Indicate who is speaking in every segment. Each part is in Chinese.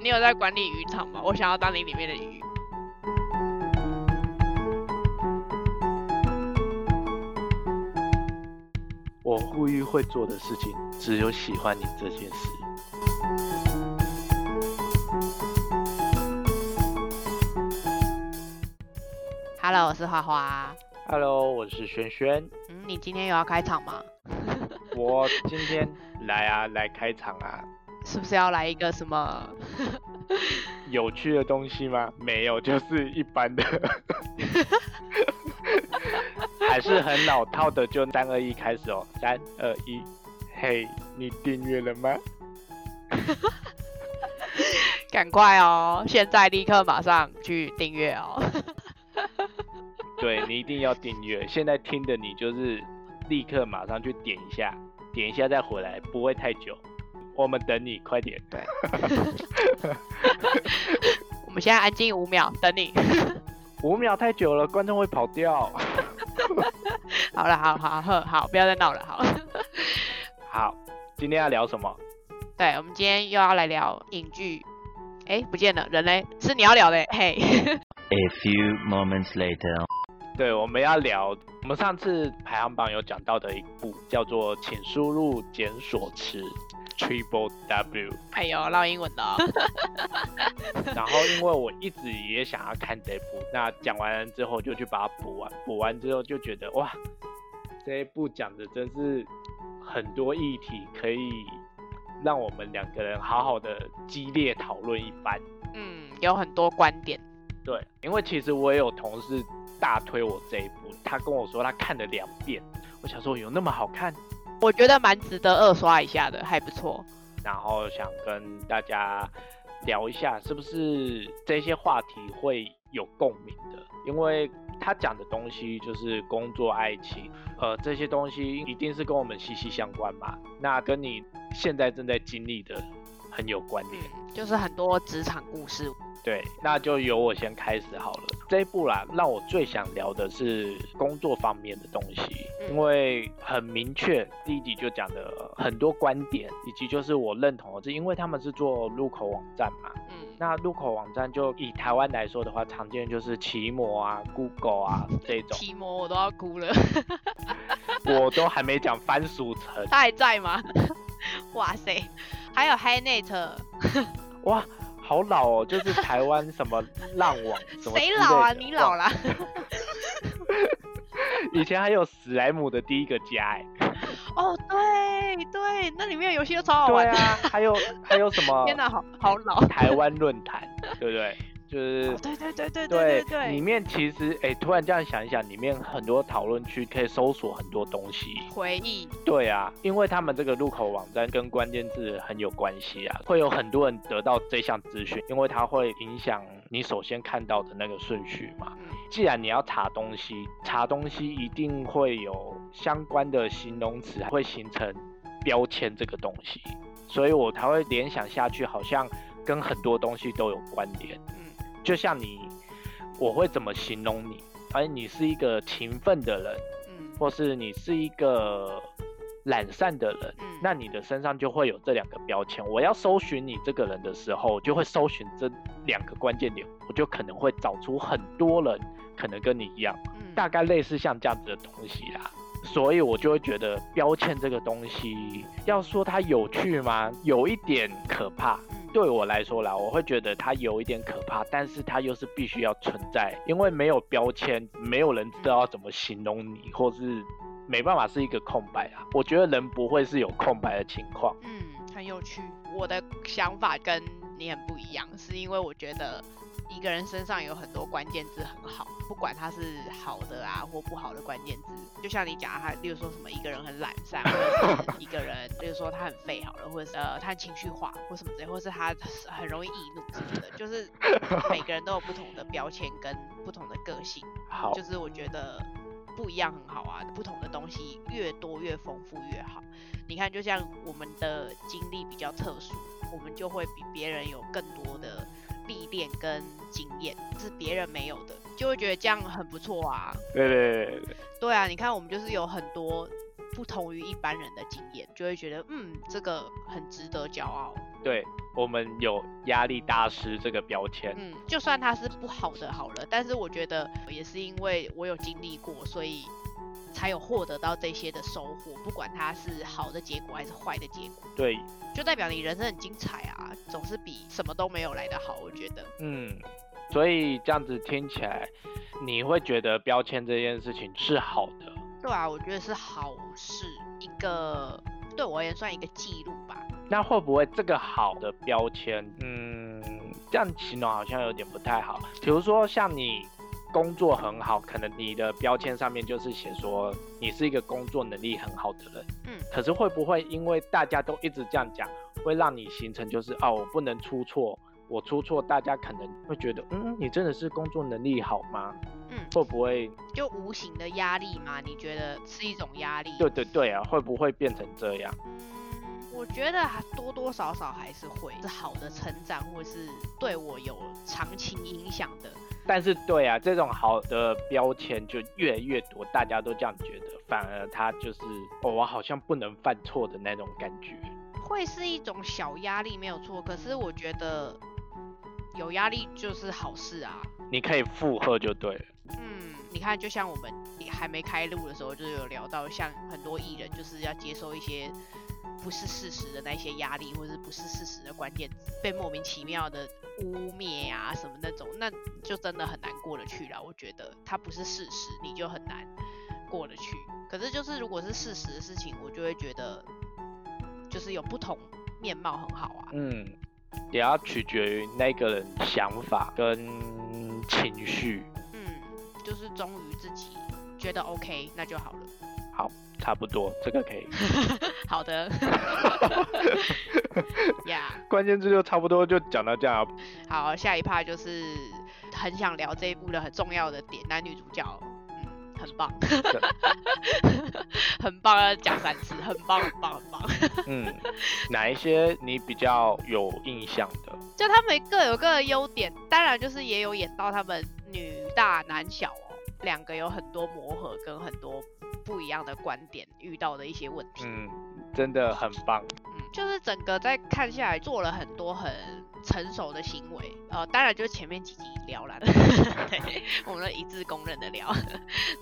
Speaker 1: 你有在管理渔场吗？我想要当你里面的鱼。
Speaker 2: 我呼吁会做的事情，只有喜欢你这件事。
Speaker 1: Hello，我是花花。
Speaker 2: Hello，我是轩轩，
Speaker 1: 嗯，你今天有要开场吗？
Speaker 2: 我今天来啊，来开场啊。
Speaker 1: 是不是要来一个什么？
Speaker 2: 有趣的东西吗？没有，就是一般的，还是很老套的。就三二一开始哦，三二一，嘿，你订阅了吗？
Speaker 1: 赶快哦！现在立刻马上去订阅哦。
Speaker 2: 对你一定要订阅。现在听的你就是立刻马上去点一下，点一下再回来，不会太久。我们等你，快点。
Speaker 1: 对，我们现在安静五秒，等你。
Speaker 2: 五秒太久了，观众会跑掉。
Speaker 1: 好了，好好好，好，不要再闹了，好。
Speaker 2: 好，今天要聊什么？
Speaker 1: 对，我们今天又要来聊影剧。哎，不见了，人嘞？是你要聊的，嘿。
Speaker 3: A few moments later.
Speaker 2: 对，我们要聊我们上次排行榜有讲到的一部，叫做《请输入检索词 Triple W》。
Speaker 1: 哎呦，唠英文的、哦。
Speaker 2: 然后因为我一直也想要看这部，那讲完之后就去把它补完，补完之后就觉得哇，这一部讲的真是很多议题，可以让我们两个人好好的激烈讨论一番。
Speaker 1: 嗯，有很多观点。
Speaker 2: 对，因为其实我也有同事大推我这一部，他跟我说他看了两遍，我想说有那么好看，
Speaker 1: 我觉得蛮值得二刷一下的，还不错。
Speaker 2: 然后想跟大家聊一下，是不是这些话题会有共鸣的？因为他讲的东西就是工作、爱情，呃，这些东西一定是跟我们息息相关嘛。那跟你现在正在经历的很有关联。
Speaker 1: 嗯，就是很多职场故事。
Speaker 2: 对，那就由我先开始好了。这一部啦，让我最想聊的是工作方面的东西，
Speaker 1: 嗯
Speaker 2: 因为很明确，第一集就讲的很多观点，以及就是我认同的，是因为他们是做入口网站嘛。
Speaker 1: 嗯，
Speaker 2: 那入口网站就以台湾来说的话，常见就是奇摩啊、Google 啊这种，
Speaker 1: 奇摩我都要哭了。
Speaker 2: 我都还没讲番薯城，
Speaker 1: 他还在吗？哇塞，还有 HiNet，
Speaker 2: 哇，好老哦，就是台湾什么浪网什么，
Speaker 1: 谁老啊？你老。了。
Speaker 2: 以前还有史莱姆的第一个家哎。
Speaker 1: 哦，对对，那里面的游戏都超好玩的。
Speaker 2: 啊，还有还有什么？
Speaker 1: 天哪，好好老。
Speaker 2: 台湾论坛，对不对？就是
Speaker 1: 哦，对对对对
Speaker 2: 对
Speaker 1: 对对。
Speaker 2: 里面其实哎，突然这样想一想，里面很多讨论区可以搜索很多东西。
Speaker 1: 回忆，
Speaker 2: 对啊，因为他们这个入口网站跟关键字很有关系啊，会有很多人得到这项资讯，因为它会影响你首先看到的那个顺序嘛。
Speaker 1: 嗯，
Speaker 2: 既然你要查东西，查东西一定会有相关的形容词，会形成标签这个东西，所以我才会联想下去，好像跟很多东西都有关联。
Speaker 1: 嗯
Speaker 2: 就像你，我会怎么形容你？而你是一个勤奋的人，
Speaker 1: 嗯
Speaker 2: 或是你是一个懒散的人，
Speaker 1: 嗯，
Speaker 2: 那你的身上就会有这两个标签。我要搜寻你这个人的时候，就会搜寻这两个关键点，我就可能会找出很多人可能跟你一样，
Speaker 1: 嗯
Speaker 2: 大概类似像这样子的东西啦。所以我就会觉得标签这个东西，要说它有趣吗？有一点可怕。
Speaker 1: 嗯
Speaker 2: 对我来说啦，我会觉得它有一点可怕，但是它又是必须要存在，因为没有标签，没有人知道要怎么形容你，或是没办法是一个空白啊。我觉得人不会是有空白的情况。
Speaker 1: 嗯，很有趣。我的想法跟你很不一样，是因为我觉得一个人身上有很多关键字很好，不管他是好的啊或不好的关键字，就像你讲他，例如说什么一个人很懒散，或者是一个人，例如说他很废好了，或者是呃他情绪化或什么之类，或是他很容易易怒什么的，就是每个人都有不同的标签跟不同的个性，
Speaker 2: 好，
Speaker 1: 就是我觉得不一样很好啊，不同的东西越多越丰富越好。你看，就像我们的经历比较特殊，我们就会比别人有更多的历练跟经验，是别人没有的，就会觉得这样很不错啊。
Speaker 2: 对对对对对，
Speaker 1: 对啊，你看我们就是有很多不同于一般人的经验，就会觉得嗯，这个很值得骄傲。
Speaker 2: 对我们有压力大师这个标签。
Speaker 1: 嗯，就算他是不好的好了，但是我觉得也是因为我有经历过，所以才有获得到这些的收获，不管它是好的结果还是坏的结果，
Speaker 2: 对，
Speaker 1: 就代表你人生很精彩啊，总是比什么都没有来的好，我觉得。
Speaker 2: 嗯，所以这样子听起来，你会觉得标签这件事情是好的。
Speaker 1: 对啊，我觉得是好事，一个对我而言算一个记录吧。
Speaker 2: 那会不会这个好的标签，嗯，这样形容好像有点不太好。比如说像你工作很好，可能你的标签上面就是写说你是一个工作能力很好的人，
Speaker 1: 嗯，
Speaker 2: 可是会不会因为大家都一直这样讲，会让你形成就是哦，我不能出错，我出错，大家可能会觉得，嗯，你真的是工作能力好吗？
Speaker 1: 嗯，
Speaker 2: 会不会？
Speaker 1: 就无形的压力嘛？你觉得是一种压力？
Speaker 2: 对对对啊，会不会变成这样？
Speaker 1: 嗯，我觉得还多多少少还是会是好的成长，或是对我有长期影响的。
Speaker 2: 但是对啊，这种好的标签就越来越多，大家都这样觉得，反而他就是哦，我好像不能犯错的那种感觉。
Speaker 1: 会是一种小压力，没有错。可是我觉得有压力就是好事啊。
Speaker 2: 你可以附和就对了。
Speaker 1: 嗯，你看，就像我们还没开录的时候，就有聊到，像很多艺人就是要接受一些不是事实的那些压力，或者是不是事实的关键字，被莫名其妙的污蔑啊什么那种，那就真的很难过得去了。我觉得它不是事实，你就很难过得去。可是就是如果是事实的事情，我就会觉得就是有不同面貌很好啊。
Speaker 2: 嗯，也要取决于那个人想法跟情绪。
Speaker 1: 嗯，就是忠于自己，觉得 OK 那就好了。
Speaker 2: 好，差不多，这个可以。
Speaker 1: 好的。呀，
Speaker 2: 关键字就差不多就讲到这样。
Speaker 1: 好，下一趴就是很想聊这一部的很重要的点，男女主角，嗯，很棒，很棒，要讲三次，很棒，很棒，很棒。
Speaker 2: 嗯，哪一些你比较有印象的？
Speaker 1: 就他们各有各的优点，当然就是也有演到他们女大男小哦，两个有很多磨合跟很多不一样的观点遇到的一些问题。
Speaker 2: 嗯，真的很棒。
Speaker 1: 就是整个在看下来做了很多很成熟的行为，呃，当然就是前面几集聊了，对，我们都一致公认的聊，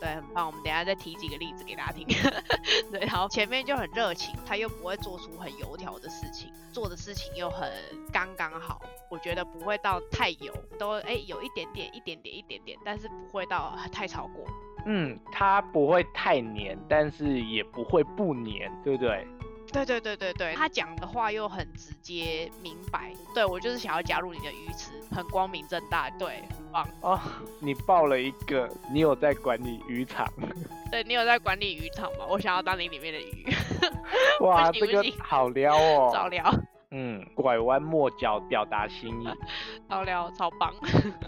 Speaker 1: 对，很棒。我们等下再提几个例子给大家听，对，然后前面就很热情，他又不会做出很油条的事情，做的事情又很刚刚好，我觉得不会到太油，都哎、有一点点、一点点、一点点，但是不会到太超过。
Speaker 2: 嗯，它不会太黏，但是也不会不黏，对不对？
Speaker 1: 对对对对对，他讲的话又很直接明白，对我就是想要加入你的鱼池，很光明正大，对，很棒。
Speaker 2: 哦，你报了一个，你有在管理渔场？
Speaker 1: 对你有在管理渔场吗？我想要当你里面的鱼，
Speaker 2: 哇，这个好撩哦。
Speaker 1: 早撩
Speaker 2: 嗯，拐弯抹角表达心意。
Speaker 1: 早聊，超棒。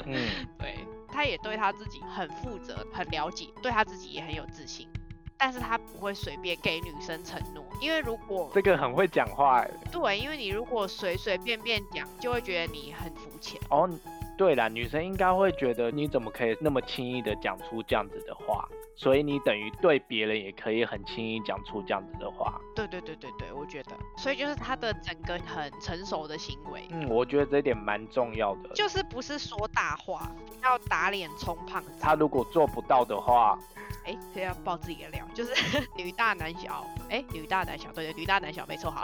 Speaker 2: 嗯，
Speaker 1: 对，他也对他自己很负责，很了解，对他自己也很有自信。但是他不会随便给女生承诺，因为如果
Speaker 2: 这个很会讲话哎。
Speaker 1: 对，因为你如果随随便便讲，就会觉得你很肤浅。
Speaker 2: 哦，对啦，女生应该会觉得你怎么可以那么轻易的讲出这样子的话，所以你等于对别人也可以很轻易讲出这样子的话。
Speaker 1: 对对对对对，我觉得，所以就是他的整个很成熟的行为，
Speaker 2: 嗯，我觉得这一点蛮重要的。
Speaker 1: 就是不是说大话，要打脸充胖子。
Speaker 2: 他如果做不到的话，
Speaker 1: 哎，这要爆自己的料，就是 女大男小，哎，女大男小，对对，女大男小没错哈，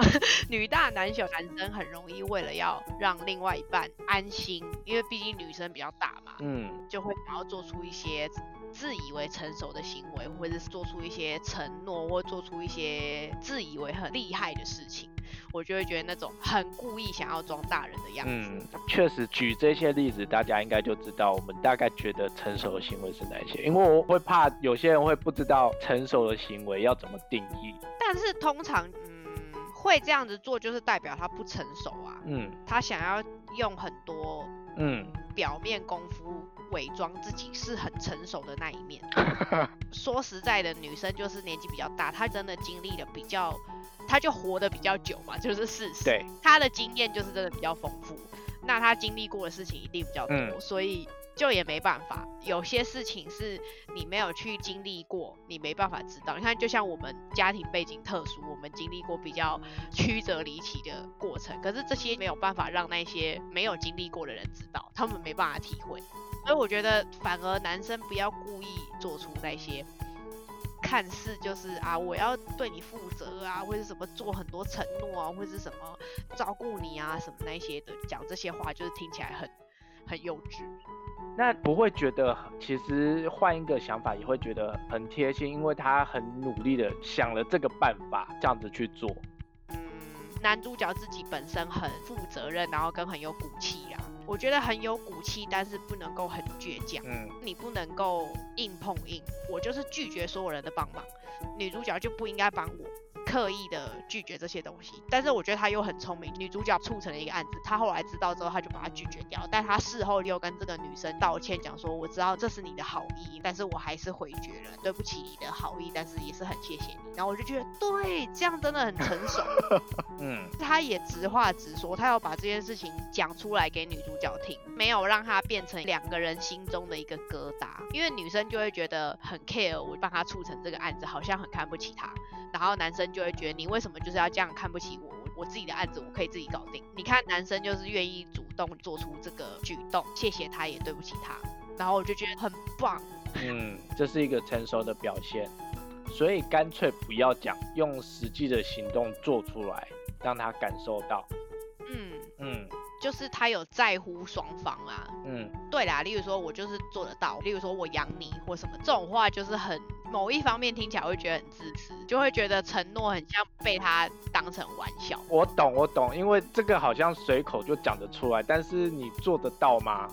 Speaker 1: 女大男小，男生很容易为了要让另外一半安心，因为毕竟女生比较大嘛，
Speaker 2: 嗯，
Speaker 1: 就会想要做出一些自以为成熟的行为，或者是做出一些承诺，或做出一些自以为很厉害的事情，我就会觉得那种很故意想要装大人的样子。
Speaker 2: 嗯，确实举这些例子，大家应该就知道我们大概觉得成熟的行为是哪一些。因为我会怕有些人会不知道成熟的行为要怎么定义。
Speaker 1: 但是通常，嗯，会这样子做就是代表他不成熟啊，
Speaker 2: 嗯
Speaker 1: 他想要用很多
Speaker 2: 嗯，
Speaker 1: 表面功夫伪装自己是很成熟的那一面。说实在的，女生就是年纪比较大，她真的经历了比较，她就活得比较久嘛，就是事实。
Speaker 2: 对，
Speaker 1: 她的经验就是真的比较丰富，那他经历过的事情一定比较多，
Speaker 2: 嗯
Speaker 1: 所以就也没办法。有些事情是你没有去经历过，你没办法知道。你看，就像我们家庭背景特殊，我们经历过比较曲折离奇的过程，可是这些没有办法让那些没有经历过的人知道，他们没办法体会。所以我觉得，反而男生不要故意做出那些看似就是啊，我要对你负责啊，或者什么做很多承诺啊，或者是什么照顾你啊，什么那些的，讲这些话就是听起来很很幼稚。
Speaker 2: 那不会觉得，其实换一个想法也会觉得很贴心，因为他很努力的想了这个办法，这样子去做。
Speaker 1: 嗯，男主角自己本身很负责任，然后跟很有骨气啊。我觉得很有骨气，但是不能够很倔强。嗯，你不能够硬碰硬，我就是拒绝所有人的帮忙。女主角就不应该帮我。刻意的拒绝这些东西，但是我觉得他又很聪明。女主角促成了一个案子，他后来知道之后，他就把他拒绝掉。但他事后又跟这个女生道歉，讲说我知道这是你的好意，但是我还是回绝了，对不起你的好意，但是也是很谢谢你。然后我就觉得，对，这样真的很成熟。嗯，他也直话直说，他要把这件事情讲出来给女主角听，没有让他变成两个人心中的一个疙瘩，因为女生就会觉得很 care，我帮他促成这个案子，好像很看不起他。然后男生就会觉得你为什么就是要这样看不起我？我我自己的案子我可以自己搞定。你看男生就是愿意主动做出这个举动，谢谢他也对不起他，然后我就觉得很棒。
Speaker 2: 嗯，这是一个成熟的表现，所以干脆不要讲，用实际的行动做出来，让他感受到。
Speaker 1: 嗯嗯。就是他有在乎双方啊，嗯，对啦，例如说我就是做得到，例如说我养你或什么这种话，就是很某一方面听起来会觉得很自私，就会觉得承诺很像被他当成玩笑。
Speaker 2: 我懂，我懂，因为这个好像随口就讲得出来，但是你做得到吗？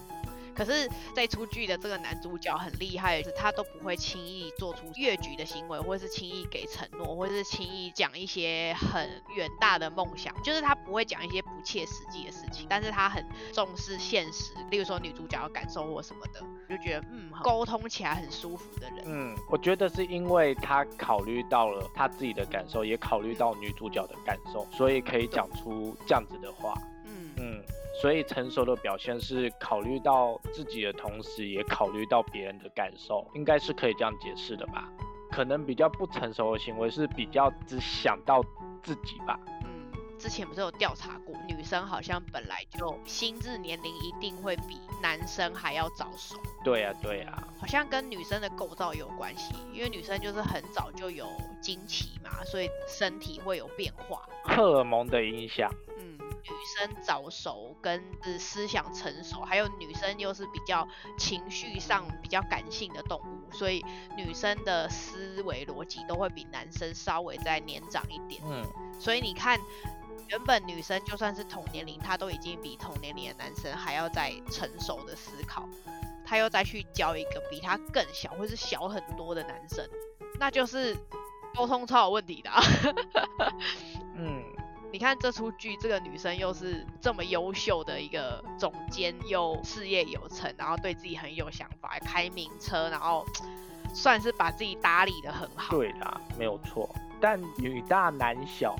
Speaker 1: 可是，在出剧的这个男主角很厉害的是，他都不会轻易做出越局的行为，或者是轻易给承诺，或者是轻易讲一些很远大的梦想，就是他不会讲一些不切实际的事情。但是他很重视现实，例如说女主角的感受或什么的，就觉得嗯，沟通起来很舒服的人。
Speaker 2: 嗯，我觉得是因为他考虑到了他自己的感受，也考虑到女主角的感受，所以可以讲出这样子的话。嗯嗯。所以成熟的表现是考虑到自己的同时，也考虑到别人的感受，应该是可以这样解释的吧？可能比较不成熟的行为是比较只想到自己吧。
Speaker 1: 嗯，之前不是有调查过，女生好像本来就心智年龄一定会比男生还要早熟。
Speaker 2: 对呀，对呀，
Speaker 1: 好像跟女生的构造有关系，因为女生就是很早就有经期嘛，所以身体会有变化，
Speaker 2: 荷尔蒙的影响。
Speaker 1: 女生早熟跟思想成熟，还有女生又是比较情绪上比较感性的动物，所以女生的思维逻辑都会比男生稍微再年长一点。嗯，所以你看，原本女生就算是同年龄，她都已经比同年龄的男生还要再成熟的思考，她又再去教一个比她更小或是小很多的男生，那就是沟通超有问题的。啊 嗯。你看这出剧，这个女生又是这么优秀的一个总监，又事业有成，然后对自己很有想法，开名车，然后算是把自己打理的很好。
Speaker 2: 对啦，没有错。但女大男小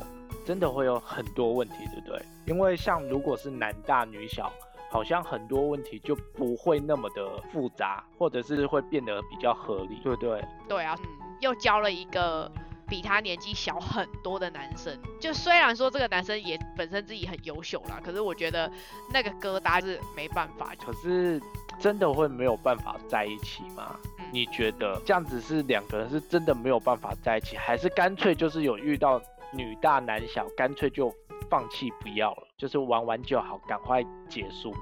Speaker 2: 真的会有很多问题，对不对？因为像如果是男大女小，好像很多问题就不会那么的复杂，或者是会变得比较合理，对不对？
Speaker 1: 对啊，嗯，又交了一个。比他年纪小很多的男生，就虽然说这个男生也本身自己很优秀啦，可是我觉得那个疙瘩是没办法。
Speaker 2: 可是真的会没有办法在一起吗？你觉得这样子是两个人是真的没有办法在一起，还是干脆就是有遇到女大男小，干脆就放弃不要了，就是玩玩就好，赶快结束。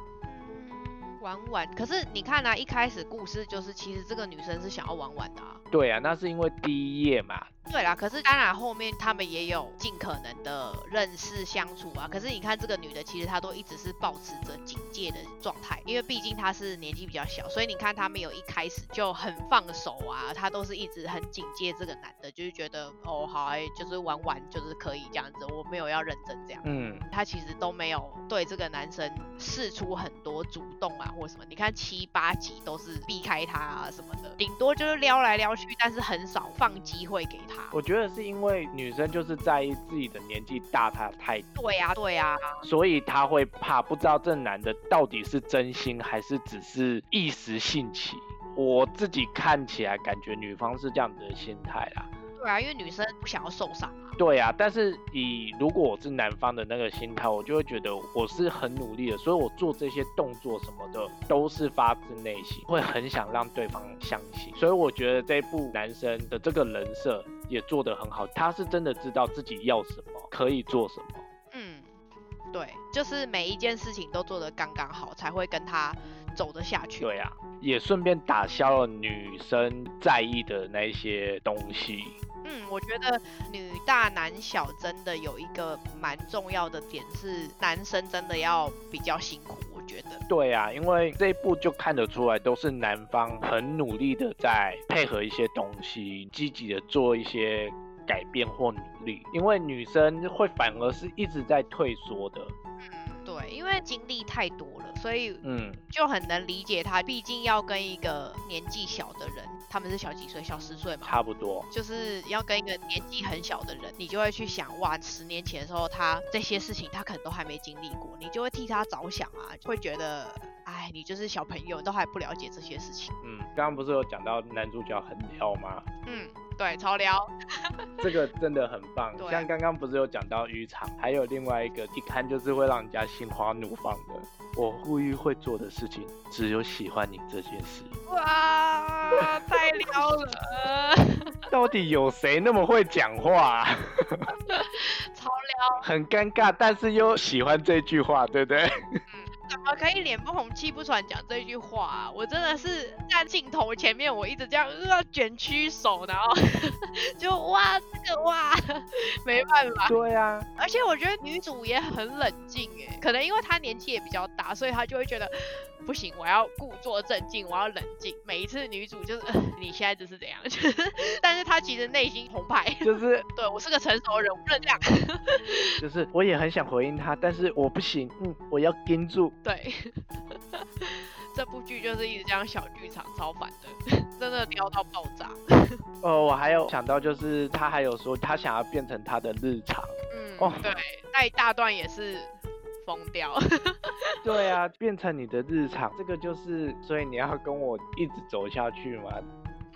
Speaker 1: 玩玩，可是你看啊，一开始故事就是其实这个女生是想要玩玩的啊。
Speaker 2: 对啊，那是因为第一页嘛。
Speaker 1: 对啦，可是当然后面他们也有尽可能的认识相处啊。可是你看这个女的，其实她都一直是保持着警戒的状态，因为毕竟她是年纪比较小，所以你看她没有一开始就很放手啊，她都是一直很警戒这个男的，就是觉得哦好哎，就是玩玩就是可以这样子，我没有要认真这样。嗯，她其实都没有对这个男生试出很多主动啊啊，或什么。你看七八集都是避开他啊什么的，顶多就是撩来撩去，但是很少放机会给他。
Speaker 2: 我觉得是因为女生就是在意自己的年纪大她太，
Speaker 1: 对呀、对呀、
Speaker 2: 所以她会怕不知道这男的到底是真心还是只是一时兴起。我自己看起来感觉女方是这样子的心态啦。
Speaker 1: 对啊，因为女生不想要受伤啊。
Speaker 2: 对啊，但是以如果我是男方的那个心态，我就会觉得我是很努力的，所以我做这些动作什么的都是发自内心，会很想让对方相信。所以我觉得这一部男生的这个人设也做得很好，他是真的知道自己要什么，可以做什么。
Speaker 1: 嗯，对，就是每一件事情都做得刚刚好，才会跟他走得下去。
Speaker 2: 对啊，也顺便打消了女生在意的那些东西。
Speaker 1: 嗯，我觉得女大男小真的有一个蛮重要的点是，男生真的要比较辛苦。我觉得，
Speaker 2: 对啊，因为这一部就看得出来，都是男方很努力的在配合一些东西，积极的做一些改变或努力。因为女生会反而是一直在退缩的。
Speaker 1: 嗯，对，因为经历太多了，所以
Speaker 2: 嗯，
Speaker 1: 就很能理解他。毕竟要跟一个年纪小的人，他们是小几岁？小十岁嘛。
Speaker 2: 差不多。
Speaker 1: 就是要跟一个年纪很小的人，你就会去想，哇，十年前的时候他这些事情他可能都还没经历过，你就会替他着想啊，会觉得，哎，你就是小朋友，都还不了解这些事情。
Speaker 2: 嗯，刚刚不是有讲到男主角很挑吗？
Speaker 1: 嗯，对，超撩。
Speaker 2: 这个真的很棒。像刚刚不是有讲到渔场，还有另外一个一看就是会让人家心花怒放的。我故意会做的事情，只有喜欢你这件事。
Speaker 1: 哇，太撩了，
Speaker 2: 到底有谁那么会讲话、啊？
Speaker 1: 超撩。
Speaker 2: 很尴尬，但是又喜欢这句话，对不对？
Speaker 1: 怎么可以脸不红气不喘讲这句话啊？我真的是在镜头前面，我一直这样呃卷曲手，然后 就哇这个哇，没办法。
Speaker 2: 对啊，
Speaker 1: 而且我觉得女主也很冷静哎，可能因为她年纪也比较大，所以她就会觉得不行，我要故作镇静，我要冷静。每一次女主就是、呃、你现在这是怎样？就是，但是她其实内心澎湃。
Speaker 2: 就是
Speaker 1: 对我是个成熟人，我不能这样。
Speaker 2: 就是，我也很想回应她，但是我不行，嗯，我要盯住。
Speaker 1: 对，这部剧就是一直这样小剧场，超烦的，真的撩到爆炸。
Speaker 2: 哦，我还有想到，就是他还有说他想要变成他的日常。
Speaker 1: 嗯，
Speaker 2: 哦
Speaker 1: 对，那一大段也是疯掉。
Speaker 2: 对啊，变成你的日常，这个就是，所以你要跟我一直走下去嘛。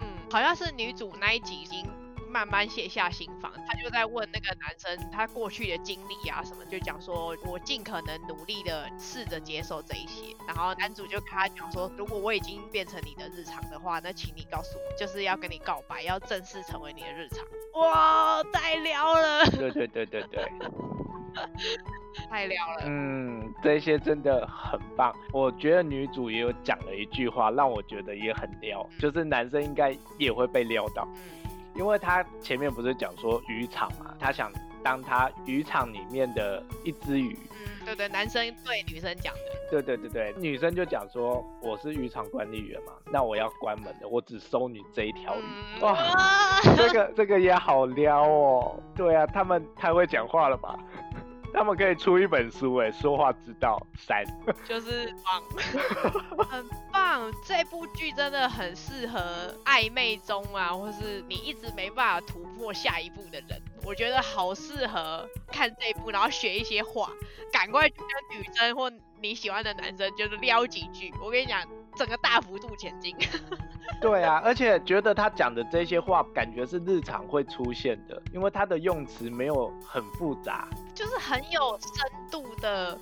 Speaker 1: 嗯，好像是女主那一集已经慢慢卸下心防，他就在问那个男生他过去的经历啊什么，就讲说我尽可能努力的试着接受这一些，然后男主就跟他讲说，如果我已经变成你的日常的话，那请你告诉我，就是要跟你告白，要正式成为你的日常。哇，太撩了，
Speaker 2: 对对对对对，
Speaker 1: 太撩了。
Speaker 2: 嗯，这些真的很棒。我觉得女主也有讲了一句话，让我觉得也很撩，就是男生应该也会被撩到。
Speaker 1: 嗯
Speaker 2: 因为他前面不是讲说渔场嘛，他想当他渔场里面的一只鱼。
Speaker 1: 嗯，对对，男生对女生讲的。
Speaker 2: 对对对对，女生就讲说我是渔场管理员嘛，那我要关门的，我只收你这一条鱼。
Speaker 1: 嗯
Speaker 2: 哇，
Speaker 1: 哇
Speaker 2: 这个这个也好撩哦。对啊，他们太会讲话了吧？他们可以出一本书哎，说话之道三。
Speaker 1: 就是棒，很棒。这部剧真的很适合暧昧中啊，或是你一直没办法突破下一步的人，我觉得好适合看这一部，然后学一些话，赶快去跟女生或你喜欢的男生就是撩几句。我跟你讲，整个大幅度前进。
Speaker 2: 对啊，而且觉得他讲的这些话，感觉是日常会出现的，因为他的用词没有很复杂。
Speaker 1: 就是很有深度的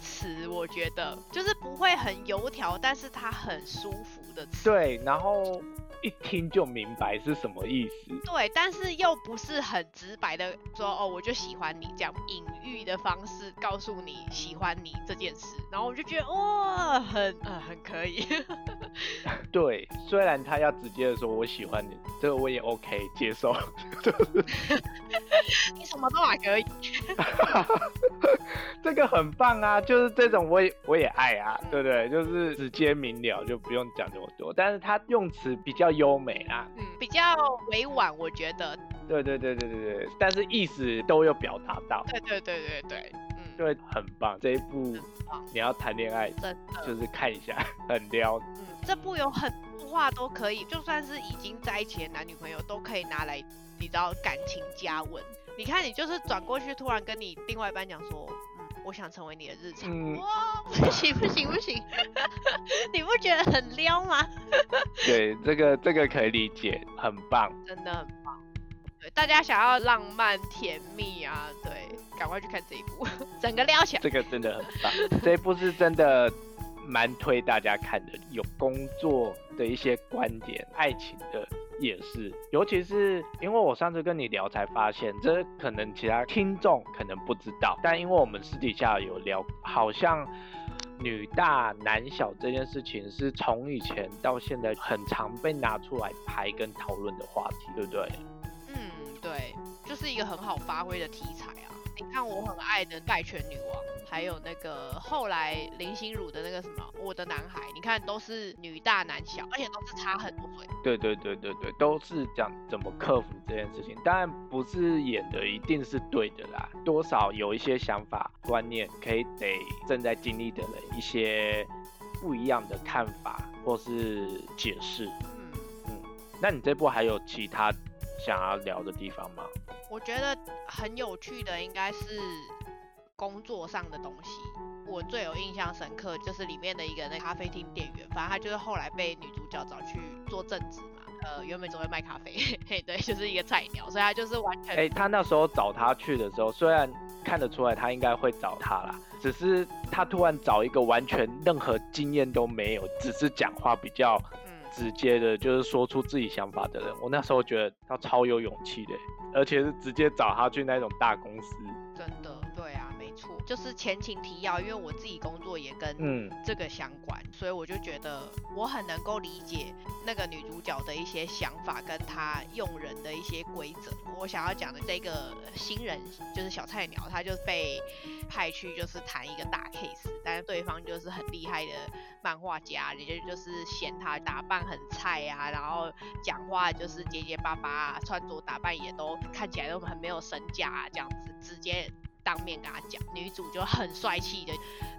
Speaker 1: 词，我觉得就是不会很油条，但是他很舒服的词。
Speaker 2: 对，然后一听就明白是什么意思。
Speaker 1: 对，但是又不是很直白的说哦，我就喜欢你这样隐喻的方式告诉你喜欢你这件事，然后我就觉得哇，很呃很可以。
Speaker 2: 对，虽然他要直接的说我喜欢你，这个我也 OK 接受，就是
Speaker 1: 你什么都还可以。
Speaker 2: 这个很棒啊，就是这种我也我也爱啊，对不对？就是直接明了，就不用讲这么多。但是他用词比较优美啊，
Speaker 1: 嗯，比较委婉，我觉得。
Speaker 2: 对对对对对对，但是意思都有表达到。
Speaker 1: 对对对对对，嗯，
Speaker 2: 对，很棒。这一部，你要谈恋爱，
Speaker 1: 真的。
Speaker 2: 就是看一下，很撩。
Speaker 1: 嗯，这部有很多话都可以，就算是已经在一起的男女朋友都可以拿来，你知道感情加温。你看，你就是转过去，突然跟你另外一半讲说，嗯，我想成为你的日常。
Speaker 2: 嗯
Speaker 1: 哇，不行不行不行，你不觉得很撩吗？
Speaker 2: 对，这个这个可以理解，很棒。
Speaker 1: 真的很棒。对，大家想要浪漫甜蜜啊，对，赶快去看这一部，整个撩起来。
Speaker 2: 这个真的很棒，这一部是真的蛮推大家看的，有工作的一些观点，爱情的也是，尤其是因为我上次跟你聊才发现，这可能其他听众可能不知道，但因为我们私底下有聊，好像女大男小这件事情是从以前到现在很常被拿出来拍跟讨论的话题，对不对？
Speaker 1: 嗯，对，就是一个很好发挥的题材啊。你看我很爱的《拜权女王》，还有那个后来林心如的那个什么《我的男孩》，你看都是女大男小，而且都是差很多岁。
Speaker 2: 对对对对对，都是讲怎么克服这件事情。当然不是演的一定是对的啦，多少有一些想法观念，可以给正在经历的人一些不一样的看法或是解释。
Speaker 1: 嗯嗯，
Speaker 2: 那你这部还有其他想要聊的地方吗？
Speaker 1: 我觉得很有趣的应该是工作上的东西。我最有印象深刻就是里面的一个那咖啡厅店员，反正他就是后来被女主角找去做正职嘛。呃，原本只会卖咖啡，嘿，对，就是一个菜鸟，所以他就是完全
Speaker 2: 哎、他那时候找他去的时候，虽然看得出来他应该会找他啦，只是他突然找一个完全任何经验都没有，只是讲话比较
Speaker 1: 嗯
Speaker 2: 直接的，就是说出自己想法的人，我那时候觉得他超有勇气的，而且是直接找他去那种大公司。
Speaker 1: 真的，就是前情提要，因为我自己工作也跟
Speaker 2: 嗯
Speaker 1: 这个相关，所以我就觉得我很能够理解那个女主角的一些想法，跟她用人的一些规则。我想要讲的这个新人就是小菜鸟，他就被派去就是谈一个大 case，但是对方就是很厉害的漫画家，也就就是嫌他打扮很菜啊，然后讲话就是结结巴巴啊，穿着打扮也都看起来都很没有身价啊，这样子直接当面跟他讲，女主就很帅气的。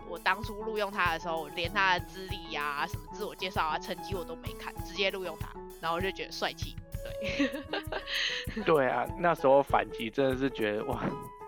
Speaker 1: 我当初录用他的时候，连他的资历呀、什么自我介绍啊、成绩我都没看，直接录用他，然后我就觉得帅气。对，
Speaker 2: 对啊，那时候反击真的是觉得哇，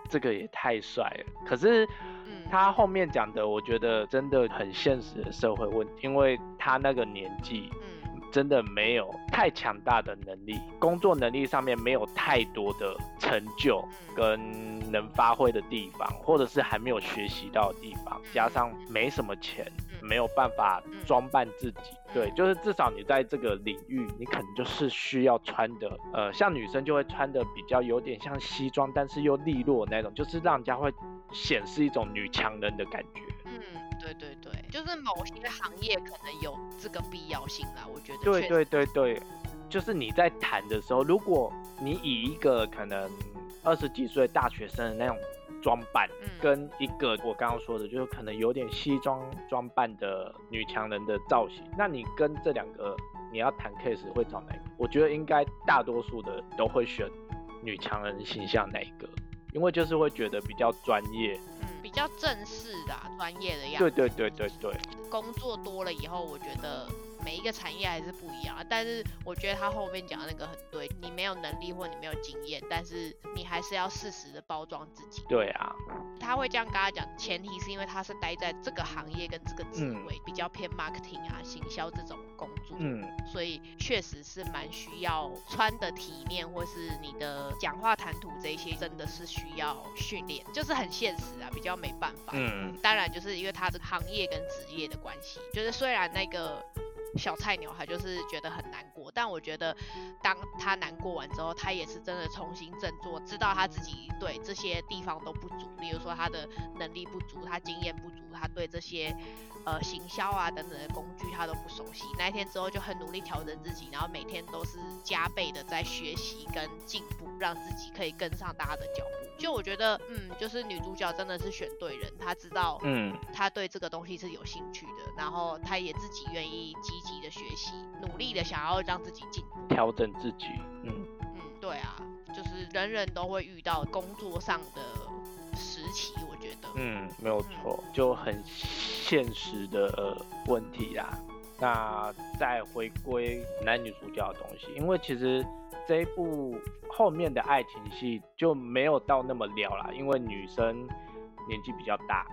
Speaker 2: 这个也太帅了。可是
Speaker 1: 嗯，
Speaker 2: 他后面讲的，我觉得真的很现实的社会问题，因为他那个年纪，
Speaker 1: 嗯
Speaker 2: 真的没有太强大的能力，工作能力上面没有太多的成就
Speaker 1: 嗯。
Speaker 2: 跟能发挥的地方，或者是还没有学习到的地方，加上没什么钱，
Speaker 1: 嗯。
Speaker 2: 没有办法
Speaker 1: 嗯。
Speaker 2: 装扮自己。对，
Speaker 1: 嗯。
Speaker 2: 就是至少你在这个领域，你可能就是需要穿的，呃，像女生就会穿的比较有点像西装，但是又利落那种，就是让人家会显示一种女强人的感觉。
Speaker 1: 嗯，对对某些行业可能有这个必要性啦，我觉得。
Speaker 2: 对对对对，就是你在谈的时候，如果你以一个可能二十几岁大学生的那种装扮，
Speaker 1: 嗯
Speaker 2: 跟一个我刚刚说的，就是可能有点西装装扮的女强人的造型，那你跟这两个你要谈 case 会找哪一个？我觉得应该大多数的都会选女强人形象那一个，因为就是会觉得比较专业。
Speaker 1: 嗯，比较正式的、啊、专业的样子。
Speaker 2: 对对对对对，
Speaker 1: 工作多了以后，我觉得每一个产业还是不一样啊。但是我觉得他后面讲的那个很对，你没有能力或你没有经验，但是你还是要适时的包装自己。
Speaker 2: 对啊，
Speaker 1: 他会这样跟他讲，前提是因为他是待在这个行业跟这个职
Speaker 2: 嗯
Speaker 1: 位、比较偏 marketing 啊、行销这种工作，
Speaker 2: 嗯，
Speaker 1: 所以确实是蛮需要穿的体面，或是你的讲话谈吐这些，真的是需要训练，就是很现实啊，比较没办法。
Speaker 2: 嗯
Speaker 1: 当然就是因为他的行业跟职业的关系，就是虽然那个小菜鸟他就是觉得很难过，但我觉得当他难过完之后，他也是真的重新振作，知道他自己对这些地方都不足，比如说他的能力不足，他经验不足，他对这些呃行销啊等等的工具他都不熟悉。那一天之后就很努力调整自己，然后每天都是加倍的在学习跟进步，让自己可以跟上大家的脚步。就我觉得，嗯，就是女主角真的是选对人，她知道
Speaker 2: 嗯，
Speaker 1: 她对这个东西是有兴趣的，然后她也自己愿意积极的学习，努力的想要让自己进步。
Speaker 2: 调整自己，嗯。
Speaker 1: 嗯，对啊，就是人人都会遇到工作上的时期，我觉得。
Speaker 2: 嗯，没有错，就很现实的呃问题啦。那再回归男女主角的东西，因为其实这一部后面的爱情戏就没有到那么聊啦，因为女生年纪比较大，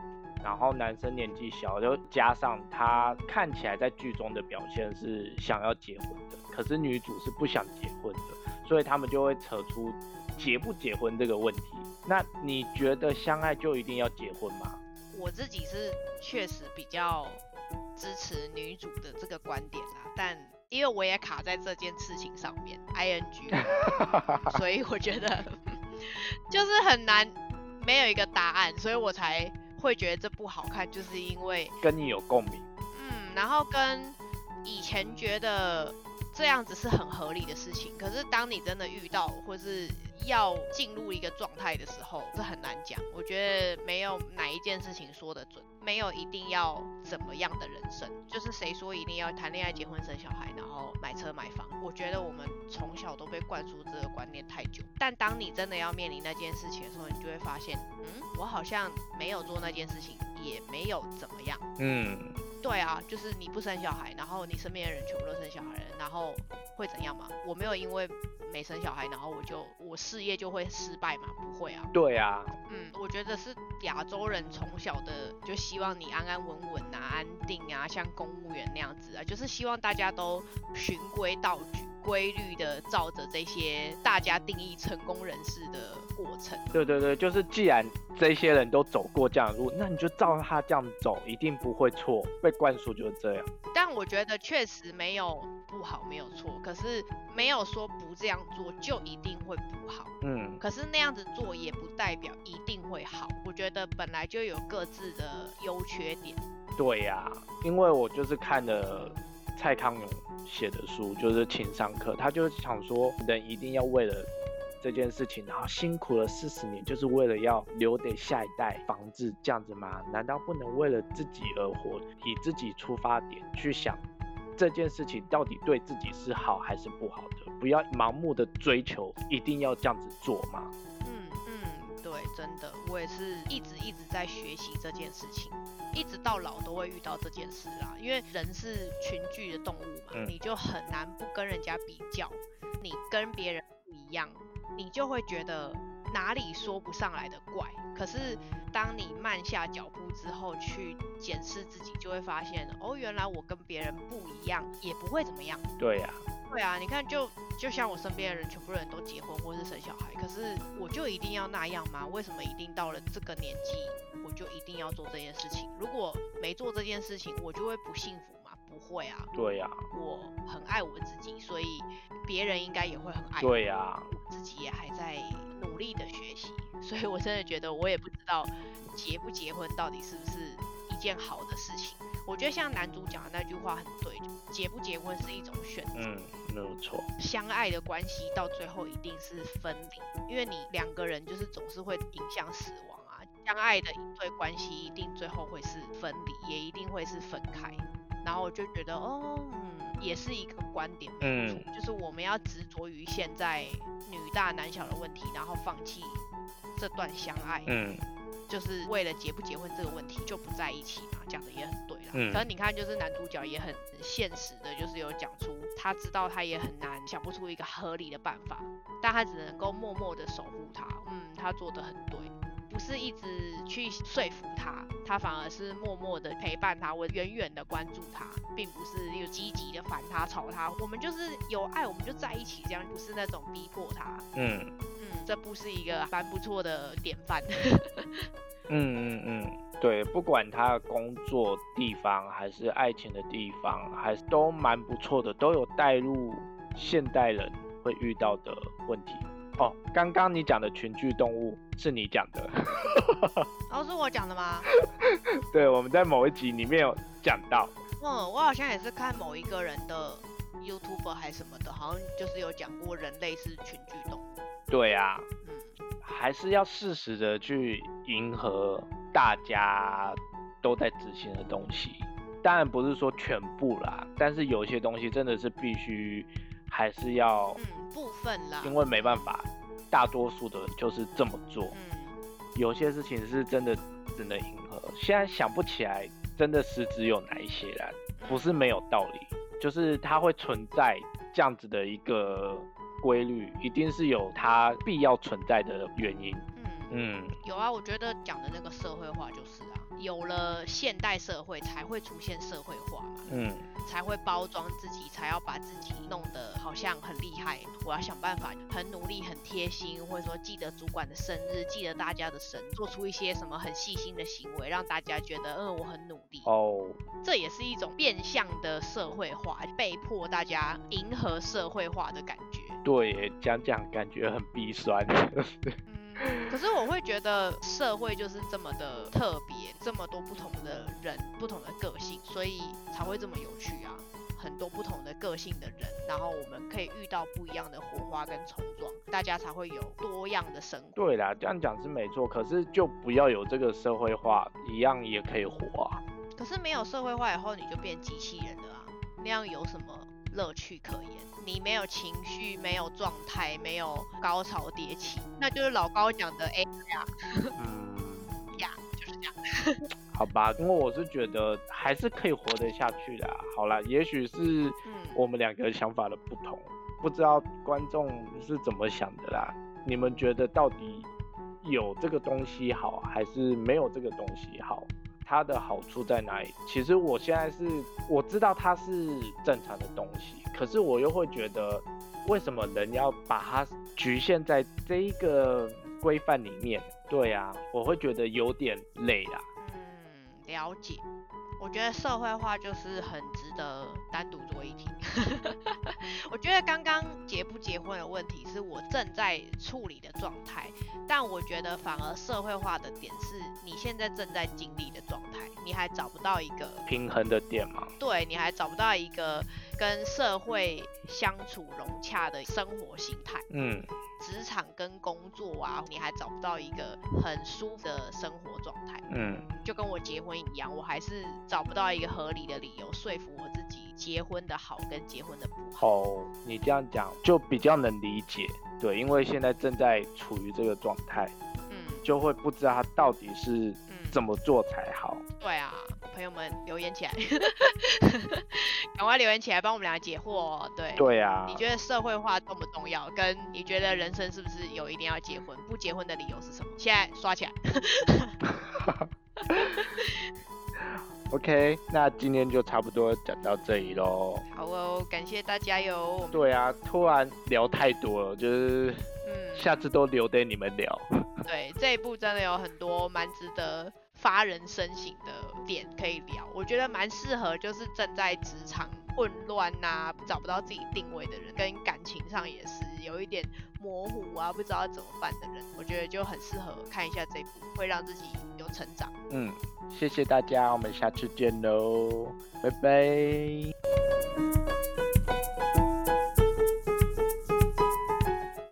Speaker 2: 然后男生年纪小，就加上他看起来在剧中的表现是想要结婚的，可是女主是不想结婚的，所以他们就会扯出结不结婚这个问题。那你觉得相爱就一定要结婚吗？
Speaker 1: 我自己是确实比较支持女主的这个观点啦，但因为我也卡在这件事情上面，ing，所以我觉得 就是很难没有一个答案，所以我才会觉得这不好看，就是因为
Speaker 2: 跟你有共鸣。
Speaker 1: 嗯，然后跟以前觉得这样子是很合理的事情，可是当你真的遇到或是要进入一个状态的时候，这很难讲。我觉得没有哪一件事情说得准，没有一定要怎么样的人生，就是谁说一定要谈恋爱、结婚、生小孩，然后买车买房。我觉得我们从小都被灌输这个观念太久，但当你真的要面临那件事情的时候，你就会发现，嗯，我好像没有做那件事情，也没有怎么样。
Speaker 2: 嗯，
Speaker 1: 对啊，就是你不生小孩，然后你身边的人全部都生小孩了，然后会怎样吗？我没有因为没生小孩，然后我就我事业就会失败嘛？不会啊。
Speaker 2: 对啊，
Speaker 1: 嗯，我觉得是亚洲人从小的就希望你安安稳稳啊、安定啊，像公务员那样子啊，就是希望大家都循规蹈矩、规律的照着这些大家定义成功人士的过程。
Speaker 2: 对对对，就是既然这些人都走过这样的路，那你就照他这样走，一定不会错。被灌输就是这样。
Speaker 1: 但我觉得确实没有不好，没有错，可是没有说不这样做就一定会不好。
Speaker 2: 嗯，
Speaker 1: 可是那样子做也不代表一定会好。我觉得本来就有各自的优缺点。
Speaker 2: 对呀、因为我就是看了蔡康永写的书，就是情商课，他就想说，人一定要为了这件事情，然后辛苦了四十年，就是为了要留给下一代房子这样子吗？难道不能为了自己而活，以自己出发点去想这件事情到底对自己是好还是不好的？不要盲目的追求，一定要这样子做吗？
Speaker 1: 嗯嗯，对，真的，我也是一直一直在学习这件事情，一直到老都会遇到这件事啦。因为人是群居的动物嘛，
Speaker 2: 嗯
Speaker 1: 你就很难不跟人家比较，你跟别人不一样，你就会觉得哪里说不上来的怪。可是当你慢下脚步之后去检视自己，就会发现，哦，原来我跟别人不一样，也不会怎么样。
Speaker 2: 对呀、
Speaker 1: 对啊，你看就就像我身边的人，全部人都结婚或是生小孩，可是我就一定要那样吗？为什么一定到了这个年纪，我就一定要做这件事情？如果没做这件事情，我就会不幸福吗？不会啊，
Speaker 2: 对呀、
Speaker 1: 我很爱我自己，所以别人应该也会很爱我。
Speaker 2: 对呀、
Speaker 1: 我自己也还在努力的学习，所以我真的觉得我也不知道结不结婚到底是不是一件好的事情。我觉得像男主讲的那句话很对，结不结婚是一种选择。
Speaker 2: 嗯，没有错。
Speaker 1: 相爱的关系到最后一定是分离，因为你两个人就是总是会影响死亡啊。相爱的一对关系一定最后会是分离，也一定会是分开。然后我就觉得，哦，嗯，也是一个观点，没有错，就是我们要执着于现在女大男小的问题，然后放弃这段相爱，
Speaker 2: 嗯，
Speaker 1: 就是为了结不结婚这个问题就不在一起嘛，讲的也很对啦。
Speaker 2: 嗯
Speaker 1: 可是你看，就是男主角也很现实的，就是有讲出他知道他也很难想不出一个合理的办法，但他只能够默默的守护他。嗯，他做的很对，不是一直去说服他，他反而是默默的陪伴他，我远远的关注他，并不是有积极的烦他、吵他。我们就是有爱，我们就在一起，这样不是那种逼迫他。
Speaker 2: 嗯，
Speaker 1: 嗯，这不是一个蛮不错的典范。
Speaker 2: 嗯嗯嗯，对，不管他的工作地方还是爱情的地方，还是都蛮不错的，都有带入现代人会遇到的问题。哦，刚刚你讲的群居动物是你讲的，
Speaker 1: 哦，是我讲的吗？
Speaker 2: 对，我们在某一集里面有讲到。
Speaker 1: 嗯，我好像也是看某一个人的 YouTube 还是什么的，好像就是有讲过人类是群居动物。
Speaker 2: 对啊，
Speaker 1: 嗯，
Speaker 2: 还是要适时的去迎合大家都在执行的东西。当然不是说全部啦，但是有些东西真的是必须还是要，
Speaker 1: 嗯，部分啦。
Speaker 2: 因为没办法，大多数的就是这么做。
Speaker 1: 嗯，
Speaker 2: 有些事情是真的只能迎合。现在想不起来，真的实质有哪一些啦，不是没有道理，就是它会存在这样子的一个规律，一定是有它必要存在的原因。
Speaker 1: 嗯，有啊，我觉得讲的那个社会化就是啊，有了现代社会才会出现社会化嘛，嗯，才会包装自己，才要把自己弄得好像很厉害，我要想办法很努力、很贴心，或者说记得主管的生日，记得大家的生，做出一些什么很细心的行为，让大家觉得嗯我很努力哦，这也是一种变相的社会化，被迫大家迎合社会化的感觉。
Speaker 2: 对，讲讲感觉很鼻酸。
Speaker 1: 可是我会觉得社会就是这么的特别，这么多不同的人，不同的个性，所以才会这么有趣啊！很多不同的个性的人，然后我们可以遇到不一样的火花跟冲撞，大家才会有多样的生活。
Speaker 2: 对啦，这样讲是没错，可是就不要有这个社会化，一样也可以活啊。
Speaker 1: 可是没有社会化以后，你就变机器人了啊，那样有什么乐趣可言？你没有情绪，没有状态，没有高潮迭起，那就是老高讲的 A 呀。嗯，呀，就是这样。
Speaker 2: 好吧，因为我是觉得还是可以活得下去的。好啦，也许是我们两个想法的不同，不知道观众是怎么想的啦。你们觉得到底有这个东西好，还是没有这个东西好？它的好处在哪里？其实我现在是我知道它是正常的东西。可是我又会觉得，为什么人要把它局限在这一个规范里面？对啊，我会觉得有点累啊。
Speaker 1: 嗯，了解。我觉得社会化就是很值得单独做一题。我觉得刚刚结不结婚的问题是我正在处理的状态，但我觉得反而社会化的点是你现在正在经历的状态，你还找不到一个
Speaker 2: 平衡的点吗？
Speaker 1: 对，你还找不到一个跟社会相处融洽的生活形态。嗯。职场跟工作啊，你还找不到一个很舒服的生活状态。嗯，就跟我结婚一样，我还是找不到一个合理的理由说服我自己结婚的好跟结婚的不好。
Speaker 2: 哦，你这样讲就比较能理解。对，因为现在正在处于这个状态，嗯，就会不知道他到底是怎么做才好。
Speaker 1: 对啊。朋友们留言起来，赶快留言起来，帮我们俩解惑。哦对，
Speaker 2: 对啊。
Speaker 1: 你觉得社会化重不重要？跟你觉得人生是不是有一定要结婚？不结婚的理由是什么？现在刷起来。
Speaker 2: OK，那今天就差不多讲到这里喽。
Speaker 1: 好哦，感谢大家哟。
Speaker 2: 对啊，突然聊太多了，就是，嗯，下次都留给你们聊。
Speaker 1: 对，这一部真的有很多蛮值得。发人深省的点可以聊，我觉得蛮适合，就是正在职场混乱呐，找不到自己定位的人，跟感情上也是有一点模糊啊，不知道怎么办的人，我觉得就很适合看一下这部，会让自己有成长。
Speaker 2: 嗯，谢谢大家，我们下次见喽，拜拜。